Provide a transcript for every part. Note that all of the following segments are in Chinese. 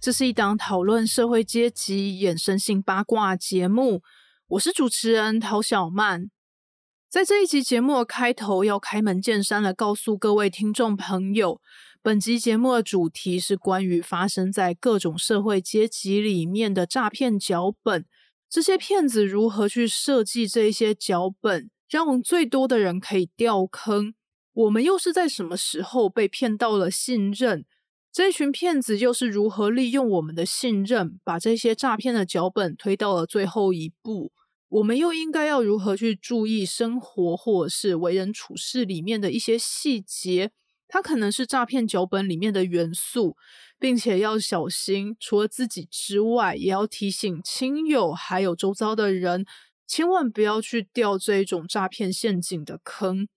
这是一档讨论社会阶级衍生性八卦节目，我是主持人陶小曼。在这一集节目的开头，要开门见山的告诉各位听众朋友，本集节目的主题是关于发生在各种社会阶级里面的诈骗脚本。这些骗子如何去设计这些脚本，让最多的人可以掉坑？我们又是在什么时候被骗到了信任？这群骗子又是如何利用我们的信任，把这些诈骗的脚本推到了最后一步？我们又应该要如何去注意生活或者是为人处事里面的一些细节？它可能是诈骗脚本里面的元素，并且要小心。除了自己之外，也要提醒亲友还有周遭的人，千万不要去掉这种诈骗陷阱的坑。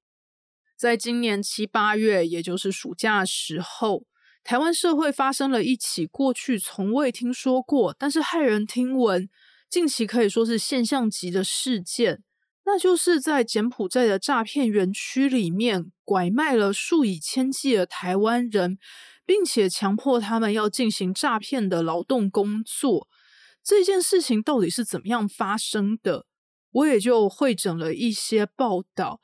在今年七八月，也就是暑假时候。台湾社会发生了一起过去从未听说过，但是骇人听闻，近期可以说是现象级的事件，那就是在柬埔寨的诈骗园区里面拐卖了数以千计的台湾人，并且强迫他们要进行诈骗的劳动工作。这件事情到底是怎么样发生的？我也就会整了一些报道。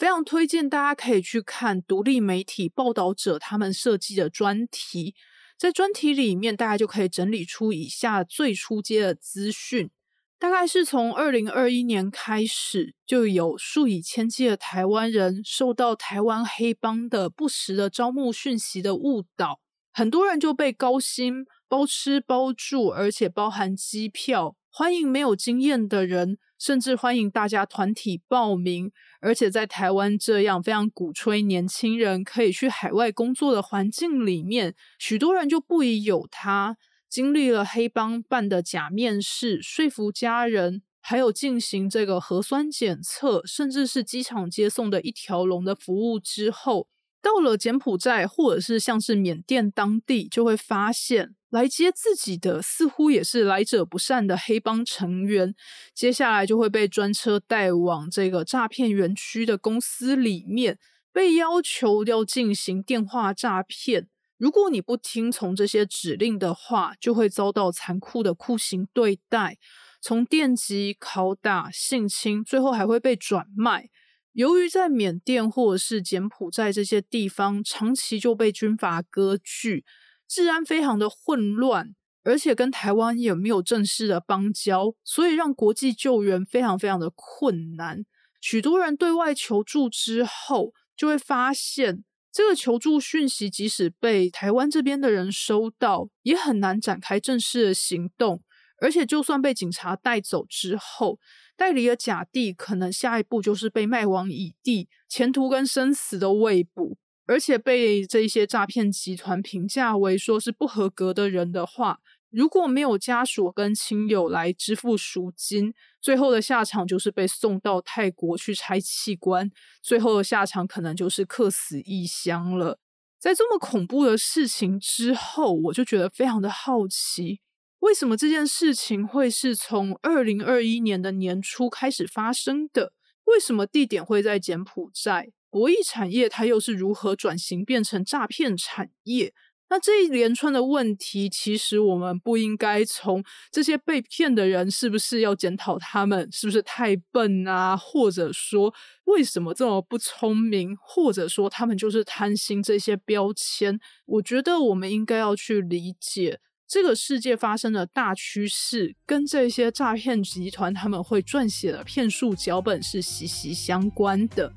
非常推荐大家可以去看独立媒体报道者他们设计的专题，在专题里面，大家就可以整理出以下最初阶的资讯。大概是从二零二一年开始，就有数以千计的台湾人受到台湾黑帮的不实的招募讯息的误导，很多人就被高薪包吃包住，而且包含机票，欢迎没有经验的人。甚至欢迎大家团体报名，而且在台湾这样非常鼓吹年轻人可以去海外工作的环境里面，许多人就不疑有他，经历了黑帮办的假面试、说服家人，还有进行这个核酸检测，甚至是机场接送的一条龙的服务之后，到了柬埔寨或者是像是缅甸当地，就会发现。来接自己的似乎也是来者不善的黑帮成员，接下来就会被专车带往这个诈骗园区的公司里面，被要求要进行电话诈骗。如果你不听从这些指令的话，就会遭到残酷的酷刑对待，从电击、拷打、性侵，最后还会被转卖。由于在缅甸或者是柬埔寨这些地方长期就被军阀割据。治安非常的混乱，而且跟台湾也没有正式的邦交，所以让国际救援非常非常的困难。许多人对外求助之后，就会发现这个求助讯息，即使被台湾这边的人收到，也很难展开正式的行动。而且，就算被警察带走之后，代理的假地可能下一步就是被卖往乙地，前途跟生死都未卜。而且被这些诈骗集团评价为说是不合格的人的话，如果没有家属跟亲友来支付赎金，最后的下场就是被送到泰国去拆器官，最后的下场可能就是客死异乡了。在这么恐怖的事情之后，我就觉得非常的好奇，为什么这件事情会是从二零二一年的年初开始发生的？为什么地点会在柬埔寨？博弈产业它又是如何转型变成诈骗产业？那这一连串的问题，其实我们不应该从这些被骗的人是不是要检讨他们是不是太笨啊，或者说为什么这么不聪明，或者说他们就是贪心这些标签。我觉得我们应该要去理解这个世界发生的大趋势，跟这些诈骗集团他们会撰写的骗术脚本是息息相关的。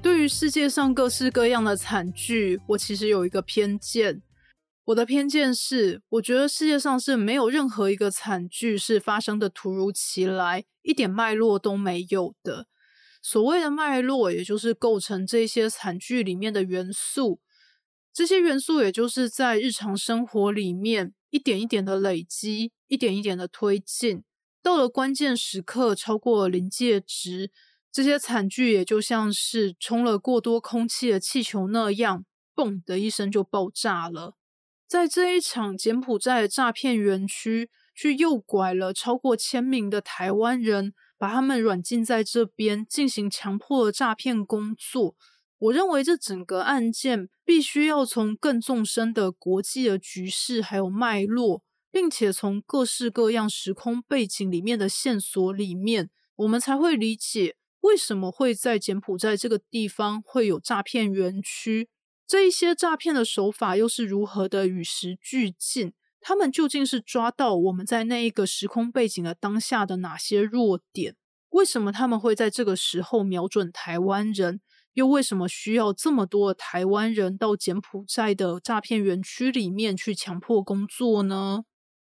对于世界上各式各样的惨剧，我其实有一个偏见。我的偏见是，我觉得世界上是没有任何一个惨剧是发生的突如其来，一点脉络都没有的。所谓的脉络，也就是构成这些惨剧里面的元素，这些元素也就是在日常生活里面一点一点的累积，一点一点的推进，到了关键时刻超过临界值，这些惨剧也就像是充了过多空气的气球那样，嘣的一声就爆炸了。在这一场柬埔寨诈骗园区，去诱拐了超过千名的台湾人，把他们软禁在这边进行强迫的诈骗工作。我认为这整个案件必须要从更纵深的国际的局势还有脉络，并且从各式各样时空背景里面的线索里面，我们才会理解为什么会在柬埔寨这个地方会有诈骗园区，这一些诈骗的手法又是如何的与时俱进？他们究竟是抓到我们在那一个时空背景的当下的哪些弱点？为什么他们会在这个时候瞄准台湾人？又为什么需要这么多台湾人到柬埔寨的诈骗园区里面去强迫工作呢？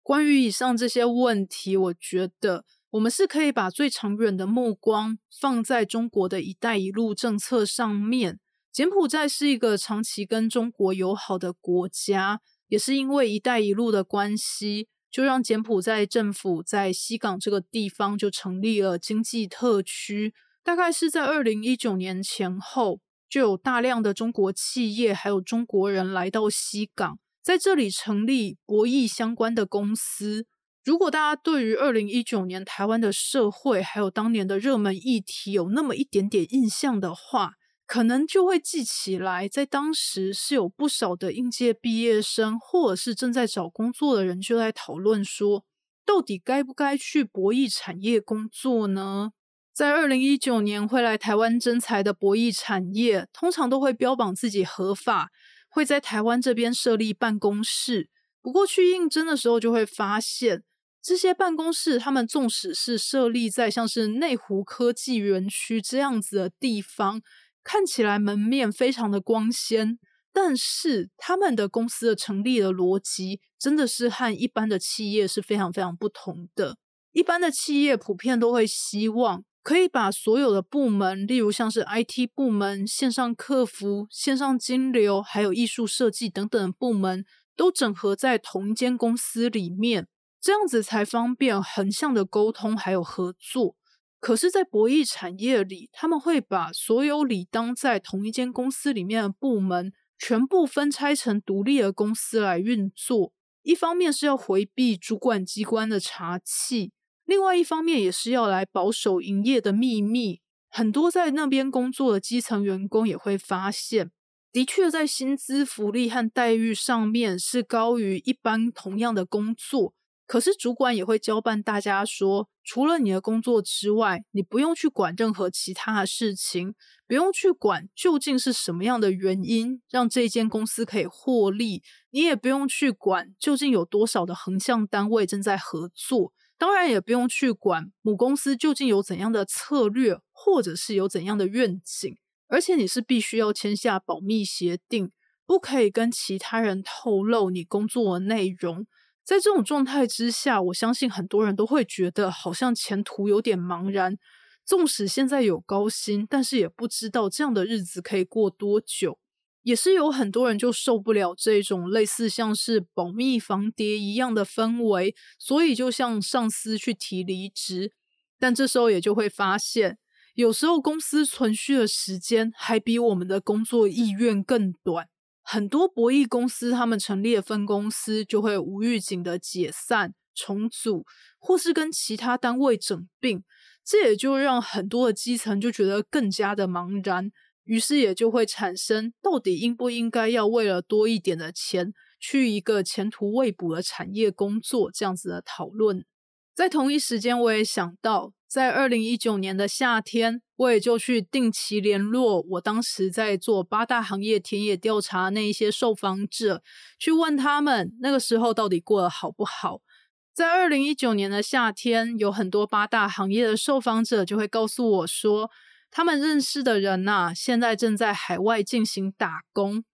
关于以上这些问题，我觉得我们是可以把最长远的目光放在中国的一带一路政策上面。柬埔寨是一个长期跟中国友好的国家，也是因为一带一路的关系，就让柬埔寨政府在西港这个地方就成立了经济特区。大概是在二零一九年前后，就有大量的中国企业还有中国人来到西港，在这里成立博弈相关的公司。如果大家对于二零一九年台湾的社会还有当年的热门议题有那么一点点印象的话，可能就会记起来，在当时是有不少的应届毕业生或者是正在找工作的人就在讨论说，到底该不该去博弈产业工作呢？在二零一九年会来台湾征才的博弈产业，通常都会标榜自己合法，会在台湾这边设立办公室。不过去应征的时候，就会发现这些办公室，他们纵使是设立在像是内湖科技园区这样子的地方，看起来门面非常的光鲜，但是他们的公司的成立的逻辑，真的是和一般的企业是非常非常不同的。一般的企业普遍都会希望。可以把所有的部门，例如像是 IT 部门、线上客服、线上金流，还有艺术设计等等部门，都整合在同一间公司里面，这样子才方便横向的沟通还有合作。可是，在博弈产业里，他们会把所有理当在同一间公司里面的部门，全部分拆成独立的公司来运作。一方面是要回避主管机关的查气。另外一方面，也是要来保守营业的秘密。很多在那边工作的基层员工也会发现，的确在薪资、福利和待遇上面是高于一般同样的工作。可是主管也会交办大家说，除了你的工作之外，你不用去管任何其他的事情，不用去管究竟是什么样的原因让这间公司可以获利，你也不用去管究竟有多少的横向单位正在合作。当然也不用去管母公司究竟有怎样的策略，或者是有怎样的愿景，而且你是必须要签下保密协定，不可以跟其他人透露你工作的内容。在这种状态之下，我相信很多人都会觉得好像前途有点茫然。纵使现在有高薪，但是也不知道这样的日子可以过多久。也是有很多人就受不了这种类似像是保密防谍一样的氛围，所以就向上司去提离职。但这时候也就会发现，有时候公司存续的时间还比我们的工作意愿更短。很多博弈公司他们成立的分公司就会无预警的解散、重组，或是跟其他单位整并，这也就让很多的基层就觉得更加的茫然。于是也就会产生，到底应不应该要为了多一点的钱，去一个前途未卜的产业工作这样子的讨论。在同一时间，我也想到，在二零一九年的夏天，我也就去定期联络我当时在做八大行业田野调查那一些受访者，去问他们那个时候到底过得好不好。在二零一九年的夏天，有很多八大行业的受访者就会告诉我说。他们认识的人呐，现在正在海外进行打工。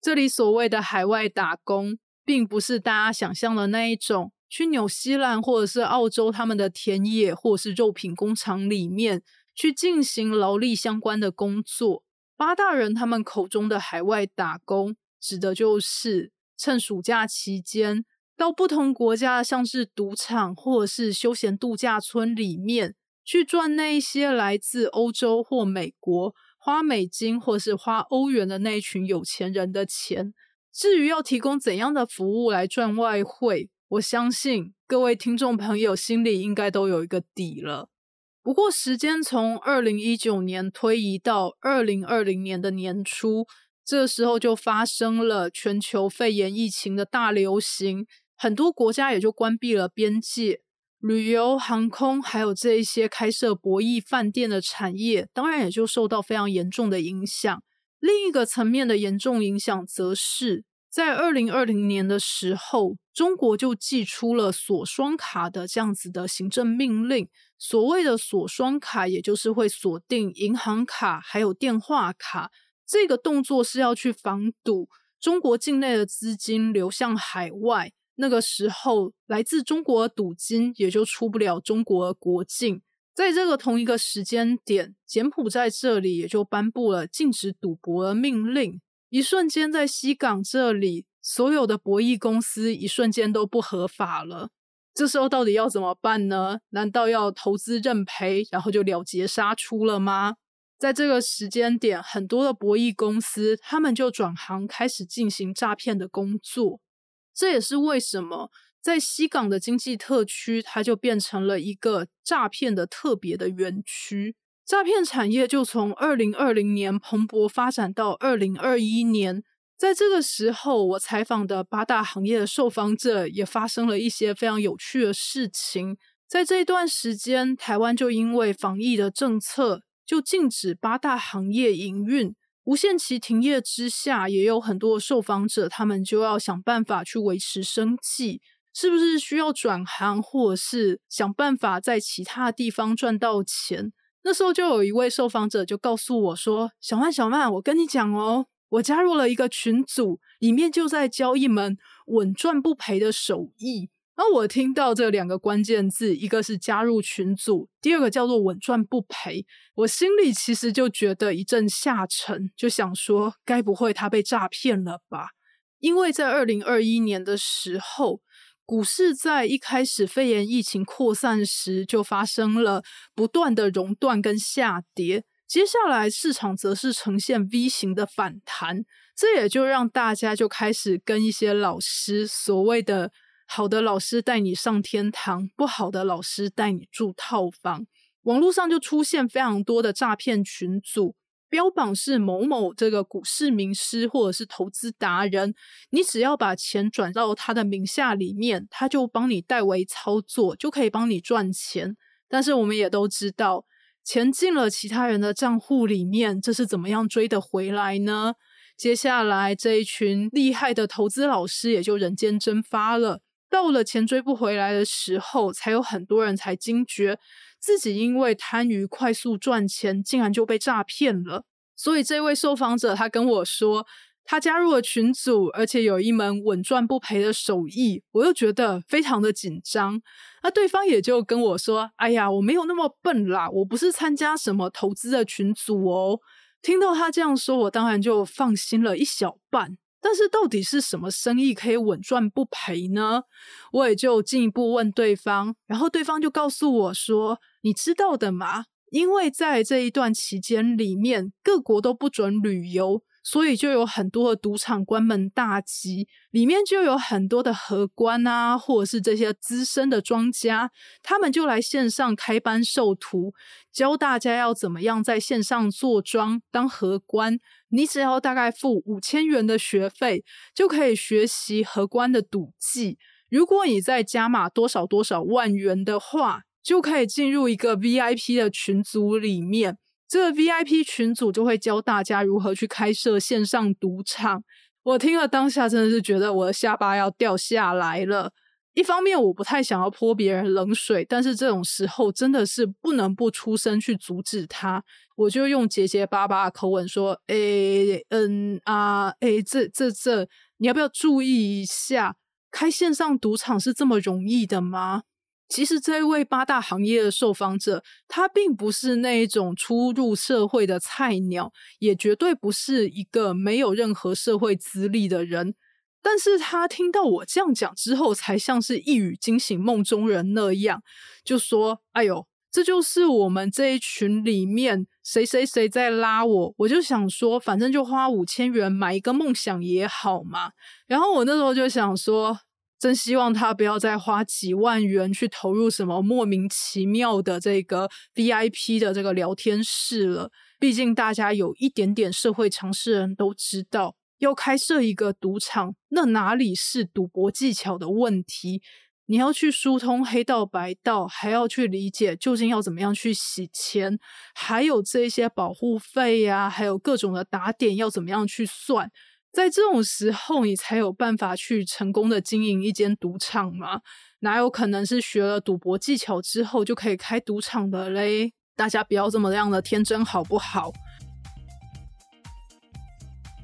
这里所谓的海外打工，并不是大家想象的那一种，去纽西兰或者是澳洲他们的田野或者是肉品工厂里面去进行劳力相关的工作。八大人他们口中的海外打工，指的就是趁暑假期间到不同国家，像是赌场或者是休闲度假村里面去赚那一些来自欧洲或美国花美金或是花欧元的那一群有钱人的钱。至于要提供怎样的服务来赚外汇，我相信各位听众朋友心里应该都有一个底了。不过，时间从二零一九年推移到二零二零年的年初，这时候就发生了全球肺炎疫情的大流行，很多国家也就关闭了边界，旅游、航空还有这一些开设博弈饭店的产业，当然也就受到非常严重的影响。另一个层面的严重影响，则是在二零二零年的时候，中国就寄出了锁双卡的这样子的行政命令。所谓的锁双卡，也就是会锁定银行卡还有电话卡，这个动作是要去防堵中国境内的资金流向海外。那个时候，来自中国的赌金也就出不了中国国境。在这个同一个时间点，柬埔寨这里也就颁布了禁止赌博的命令。一瞬间，在西港这里，所有的博弈公司一瞬间都不合法了。这时候到底要怎么办呢？难道要投资认赔，然后就了结杀出了吗？在这个时间点，很多的博弈公司他们就转行开始进行诈骗的工作。这也是为什么在西港的经济特区，它就变成了一个诈骗的特别的园区。诈骗产业就从二零二零年蓬勃发展到二零二一年。在这个时候，我采访的八大行业的受访者也发生了一些非常有趣的事情。在这一段时间，台湾就因为防疫的政策，就禁止八大行业营运，无限期停业之下，也有很多受访者他们就要想办法去维持生计，是不是需要转行，或者是想办法在其他地方赚到钱？那时候就有一位受访者就告诉我说：“小曼，小曼，我跟你讲哦。”我加入了一个群组，里面就在教一门稳赚不赔的手艺。然后我听到这两个关键字，一个是加入群组，第二个叫做稳赚不赔。我心里其实就觉得一阵下沉，就想说，该不会他被诈骗了吧？因为在二零二一年的时候，股市在一开始肺炎疫情扩散时，就发生了不断的熔断跟下跌。接下来市场则是呈现 V 型的反弹，这也就让大家就开始跟一些老师所谓的好的老师带你上天堂，不好的老师带你住套房。网络上就出现非常多的诈骗群组，标榜是某某这个股市名师或者是投资达人，你只要把钱转到他的名下里面，他就帮你代为操作，就可以帮你赚钱。但是我们也都知道。钱进了其他人的账户里面，这是怎么样追得回来呢？接下来这一群厉害的投资老师也就人间蒸发了。到了钱追不回来的时候，才有很多人才惊觉自己因为贪于快速赚钱，竟然就被诈骗了。所以这位受访者他跟我说。他加入了群组，而且有一门稳赚不赔的手艺，我又觉得非常的紧张。那对方也就跟我说：“哎呀，我没有那么笨啦，我不是参加什么投资的群组哦。”听到他这样说，我当然就放心了一小半。但是到底是什么生意可以稳赚不赔呢？我也就进一步问对方，然后对方就告诉我说：“你知道的嘛，因为在这一段期间里面，各国都不准旅游。”所以就有很多的赌场关门大吉，里面就有很多的荷官啊，或者是这些资深的庄家，他们就来线上开班授徒，教大家要怎么样在线上做庄当荷官。你只要大概付五千元的学费，就可以学习荷官的赌技。如果你再加码多少多少万元的话，就可以进入一个 VIP 的群组里面。这个 VIP 群组就会教大家如何去开设线上赌场。我听了当下真的是觉得我的下巴要掉下来了。一方面我不太想要泼别人冷水，但是这种时候真的是不能不出声去阻止他。我就用结结巴巴的口吻说：“诶，嗯啊，诶，这这这，你要不要注意一下？开线上赌场是这么容易的吗？”其实这位八大行业的受访者，他并不是那一种初入社会的菜鸟，也绝对不是一个没有任何社会资历的人。但是他听到我这样讲之后，才像是一语惊醒梦中人那样，就说：“哎呦，这就是我们这一群里面谁谁谁在拉我。”我就想说，反正就花五千元买一个梦想也好嘛。然后我那时候就想说，真希望他不要再花几万元去投入什么莫名其妙的这个 VIP 的这个聊天室了。毕竟大家有一点点社会常识的人都知道。要开设一个赌场，那哪里是赌博技巧的问题？你要去疏通黑道白道，还要去理解究竟要怎么样去洗钱，还有这些保护费呀，还有各种的打点要怎么样去算？在这种时候，你才有办法去成功的经营一间赌场吗？哪有可能是学了赌博技巧之后就可以开赌场的嘞？大家不要这么样的天真，好不好？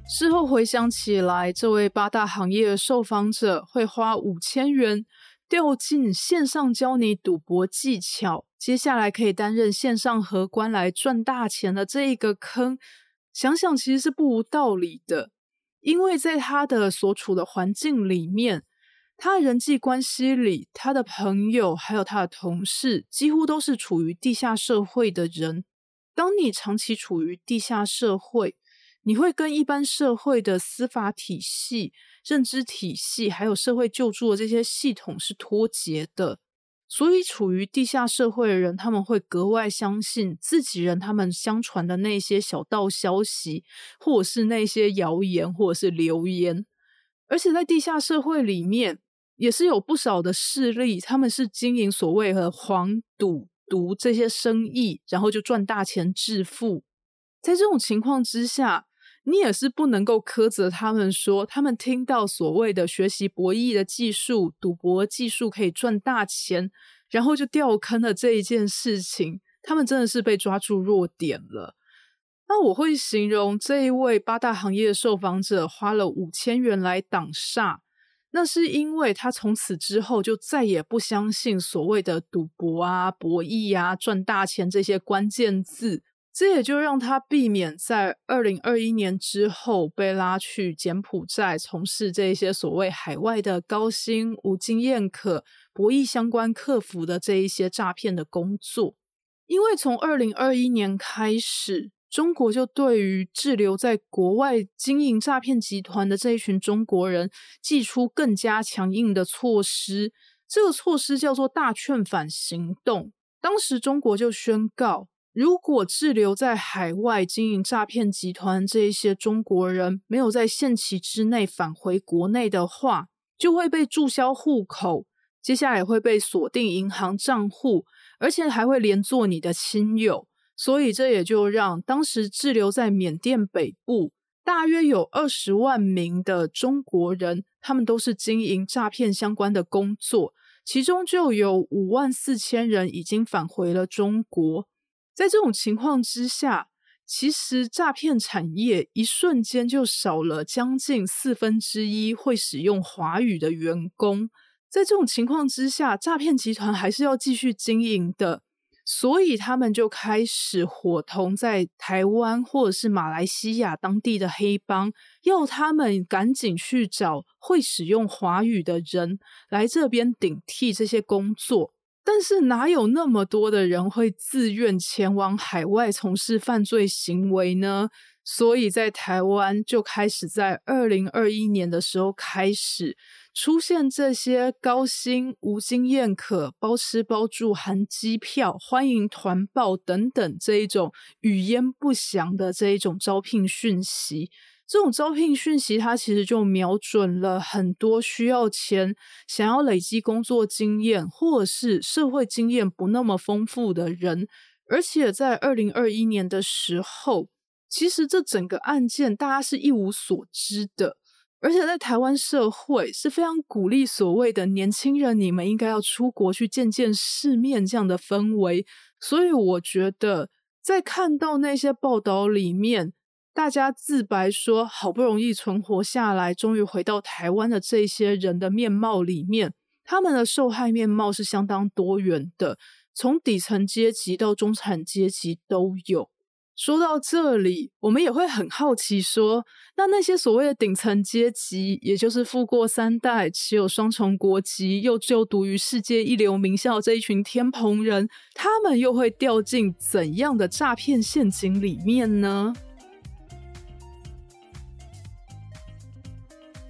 事后回想起来，这位八大行业的受访者会花五千元掉进线上教你赌博技巧，接下来可以担任线上荷官来赚大钱的这一个坑，想想其实是不无道理的。因为在他的所处的环境里面，他的人际关系里，他的朋友还有他的同事，几乎都是处于地下社会的人。当你长期处于地下社会，你会跟一般社会的司法体系、认知体系，还有社会救助的这些系统是脱节的，所以处于地下社会的人，他们会格外相信自己人他们相传的那些小道消息，或者是那些谣言，或者是流言。而且在地下社会里面，也是有不少的势力，他们是经营所谓的黄赌毒这些生意，然后就赚大钱致富。在这种情况之下，你也是不能够苛责他们，说他们听到所谓的学习博弈的技术、赌博技术可以赚大钱，然后就掉坑了这一件事情，他们真的是被抓住弱点了。那我会形容这一位八大行业的受访者花了五千元来挡煞，那是因为他从此之后就再也不相信所谓的赌博啊、博弈啊、赚大钱这些关键字。这也就让他避免在二零二一年之后被拉去柬埔寨从事这些所谓海外的高薪、无经验可博弈相关客服的这一些诈骗的工作。因为从二零二一年开始，中国就对于滞留在国外经营诈骗集团的这一群中国人，寄出更加强硬的措施。这个措施叫做“大劝返行动”。当时中国就宣告。如果滞留在海外经营诈骗集团这一些中国人没有在限期之内返回国内的话，就会被注销户口，接下来会被锁定银行账户，而且还会连坐你的亲友。所以这也就让当时滞留在缅甸北部大约有二十万名的中国人，他们都是经营诈骗相关的工作，其中就有五万四千人已经返回了中国。在这种情况之下，其实诈骗产业一瞬间就少了将近四分之一会使用华语的员工。在这种情况之下，诈骗集团还是要继续经营的，所以他们就开始伙同在台湾或者是马来西亚当地的黑帮，要他们赶紧去找会使用华语的人来这边顶替这些工作。但是哪有那么多的人会自愿前往海外从事犯罪行为呢？所以在台湾就开始在二零二一年的时候开始出现这些高薪、无经验可、包吃包住、含机票、欢迎团报等等这一种语焉不详的这一种招聘讯息。这种招聘讯息，它其实就瞄准了很多需要钱、想要累积工作经验，或者是社会经验不那么丰富的人。而且在二零二一年的时候，其实这整个案件大家是一无所知的。而且在台湾社会是非常鼓励所谓的年轻人，你们应该要出国去见见世面这样的氛围。所以我觉得，在看到那些报道里面。大家自白说，好不容易存活下来，终于回到台湾的这些人的面貌里面，他们的受害面貌是相当多元的，从底层阶级到中产阶级都有。说到这里，我们也会很好奇，说那那些所谓的顶层阶级，也就是富过三代、持有双重国籍、又就读于世界一流名校这一群天蓬人，他们又会掉进怎样的诈骗陷阱里面呢？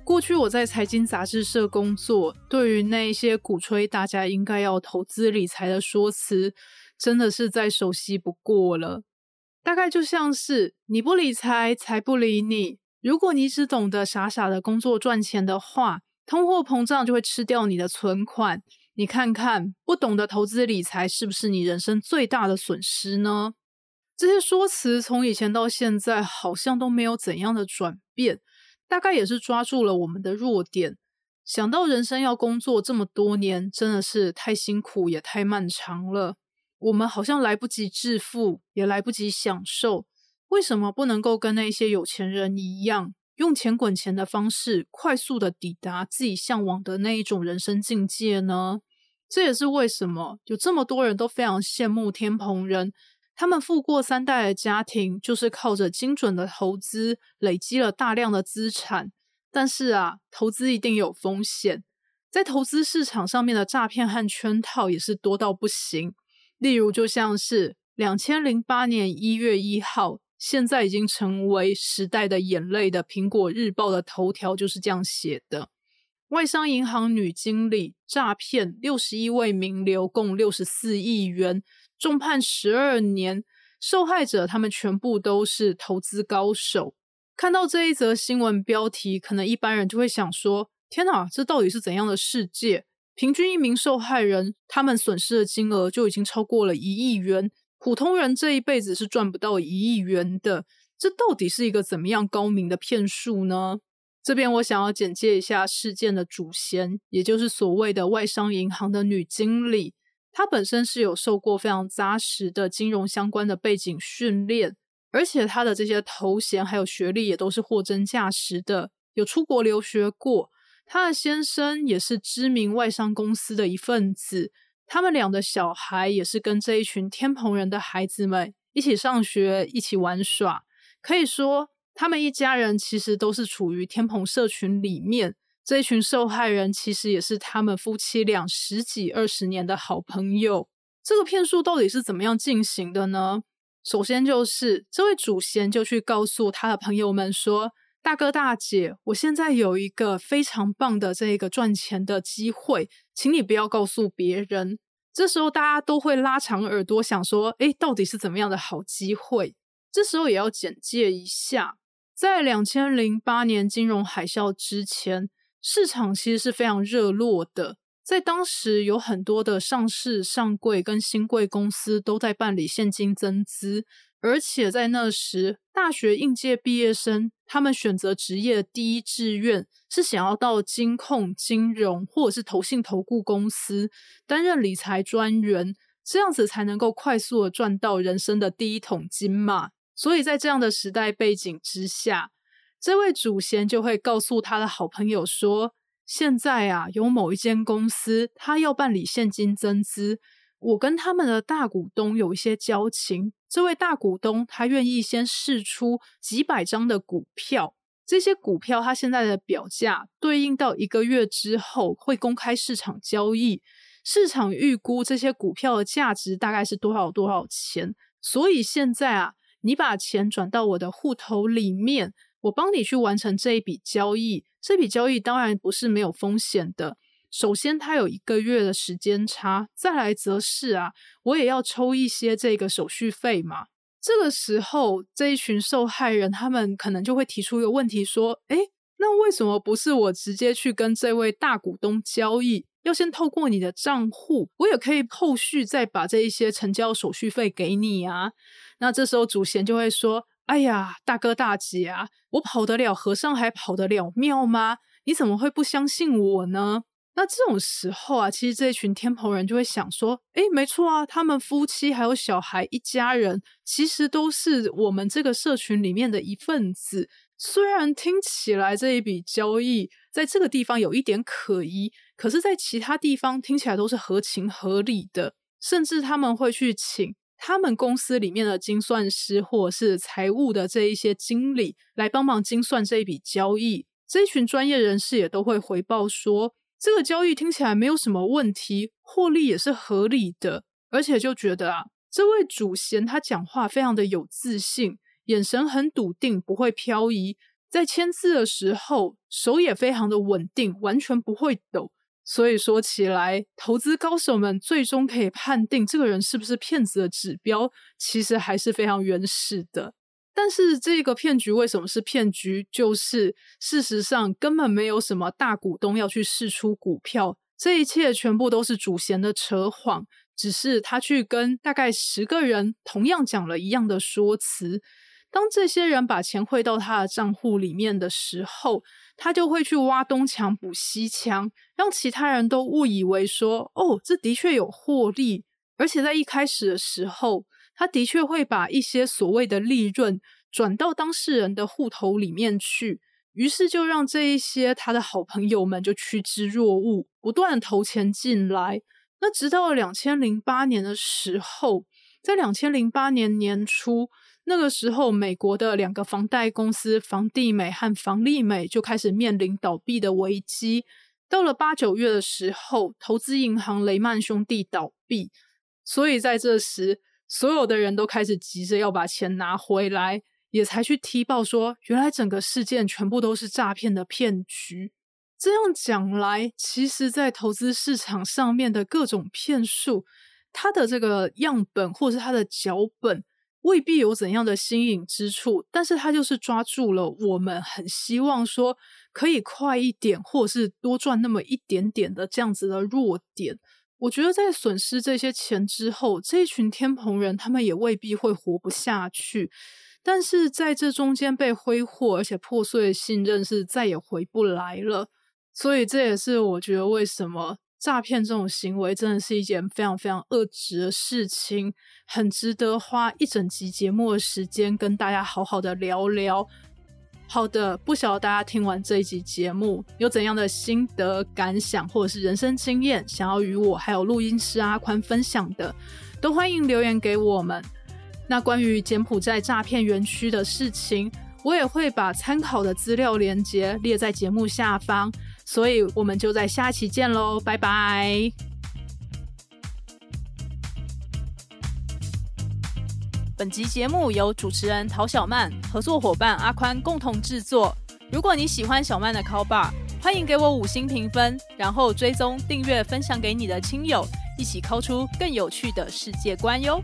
过去我在财经杂志社工作，对于那些鼓吹大家应该要投资理财的说辞，真的是再熟悉不过了。大概就像是你不理财，财不理你。如果你只懂得傻傻的工作赚钱的话，通货膨胀就会吃掉你的存款。你看看，不懂得投资理财，是不是你人生最大的损失呢？这些说辞从以前到现在，好像都没有怎样的转变。大概也是抓住了我们的弱点。想到人生要工作这么多年，真的是太辛苦也太漫长了。我们好像来不及致富，也来不及享受。为什么不能够跟那些有钱人一样，用钱滚钱的方式，快速的抵达自己向往的那一种人生境界呢？这也是为什么有这么多人都非常羡慕天蓬人。他们富过三代的家庭，就是靠着精准的投资，累积了大量的资产。但是啊，投资一定有风险，在投资市场上面的诈骗和圈套也是多到不行。例如，就像是两千零八年一月一号，现在已经成为时代的眼泪的《苹果日报》的头条就是这样写的：外商银行女经理诈骗六十一位名流，共六十四亿元，重判十二年。受害者他们全部都是投资高手。看到这一则新闻标题，可能一般人就会想说：“天哪，这到底是怎样的世界？”平均一名受害人，他们损失的金额就已经超过了一亿元。普通人这一辈子是赚不到一亿元的。这到底是一个怎么样高明的骗术呢？这边我想要简介一下事件的主嫌，也就是所谓的外商银行的女经理。她本身是有受过非常扎实的金融相关的背景训练，而且她的这些头衔还有学历也都是货真价实的，有出国留学过。他的先生也是知名外商公司的一份子，他们俩的小孩也是跟这一群天蓬人的孩子们一起上学、一起玩耍。可以说，他们一家人其实都是处于天蓬社群里面。这一群受害人其实也是他们夫妻俩十几二十年的好朋友。这个骗术到底是怎么样进行的呢？首先就是这位祖先就去告诉他的朋友们说。大哥大姐，我现在有一个非常棒的这个赚钱的机会，请你不要告诉别人。这时候大家都会拉长耳朵想说：“哎，到底是怎么样的好机会？”这时候也要简介一下，在两千零八年金融海啸之前，市场其实是非常热络的。在当时，有很多的上市、上柜跟新贵公司都在办理现金增资。而且在那时，大学应届毕业生他们选择职业的第一志愿是想要到金控、金融或者是投信、投顾公司担任理财专员，这样子才能够快速的赚到人生的第一桶金嘛。所以在这样的时代背景之下，这位主贤就会告诉他的好朋友说：“现在啊，有某一间公司，他要办理现金增资。”我跟他们的大股东有一些交情，这位大股东他愿意先试出几百张的股票，这些股票他现在的表价对应到一个月之后会公开市场交易，市场预估这些股票的价值大概是多少多少钱，所以现在啊，你把钱转到我的户头里面，我帮你去完成这一笔交易，这笔交易当然不是没有风险的。首先，它有一个月的时间差，再来则是啊，我也要抽一些这个手续费嘛。这个时候，这一群受害人他们可能就会提出一个问题，说：“哎，那为什么不是我直接去跟这位大股东交易？要先透过你的账户，我也可以后续再把这一些成交手续费给你啊？”那这时候主贤就会说：“哎呀，大哥大姐啊，我跑得了和尚还跑得了庙吗？你怎么会不相信我呢？”那这种时候啊，其实这一群天蓬人就会想说：，诶，没错啊，他们夫妻还有小孩一家人，其实都是我们这个社群里面的一份子。虽然听起来这一笔交易在这个地方有一点可疑，可是，在其他地方听起来都是合情合理的。甚至他们会去请他们公司里面的精算师或者是财务的这一些经理来帮忙精算这一笔交易。这一群专业人士也都会回报说，这个交易听起来没有什么问题，获利也是合理的，而且就觉得啊，这位主贤他讲话非常的有自信，眼神很笃定，不会漂移，在签字的时候手也非常的稳定，完全不会抖。所以说起来，投资高手们最终可以判定这个人是不是骗子的指标，其实还是非常原始的。但是这个骗局为什么是骗局？就是事实上根本没有什么大股东要去试出股票，这一切全部都是主嫌的扯谎，只是他去跟大概十个人同样讲了一样的说辞。当这些人把钱汇到他的账户里面的时候，他就会去挖东墙补西墙，让其他人都误以为说：“哦，这的确有获利。”而且在一开始的时候，他的确会把一些所谓的利润转到当事人的户头里面去，于是就让这一些他的好朋友们就趋之若鹜，不断投钱进来。那直到两千零八年的时候，在两千零八年年初。那个时候，美国的两个房贷公司房地美和房利美就开始面临倒闭的危机。到了八九月的时候，投资银行雷曼兄弟倒闭，所以在这时，所有的人都开始急着要把钱拿回来，也才去踢爆说，原来整个事件全部都是诈骗的骗局。这样讲来，其实，在投资市场上面的各种骗术，它的这个样本或是它的脚本。未必有怎样的新颖之处，但是他就是抓住了我们很希望说可以快一点，或者是多赚那么一点点的这样子的弱点。我觉得在损失这些钱之后，这一群天蓬人他们也未必会活不下去，但是在这中间被挥霍而且破碎的信任是再也回不来了。所以这也是我觉得为什么。诈骗这种行为真的是一件非常非常恶质的事情，很值得花一整集节目的时间跟大家好好的聊聊。好的，不晓得大家听完这一集节目有怎样的心得感想，或者是人生经验，想要与我还有录音师阿宽分享的，都欢迎留言给我们。那关于柬埔寨诈骗园区的事情，我也会把参考的资料连接列在节目下方。所以我们就在下期见喽，拜拜！本集节目由主持人陶小曼、合作伙伴阿宽共同制作。如果你喜欢小曼的 Call Bar，欢迎给我五星评分，然后追踪、订阅、分享给你的亲友，一起 call 出更有趣的世界观哟！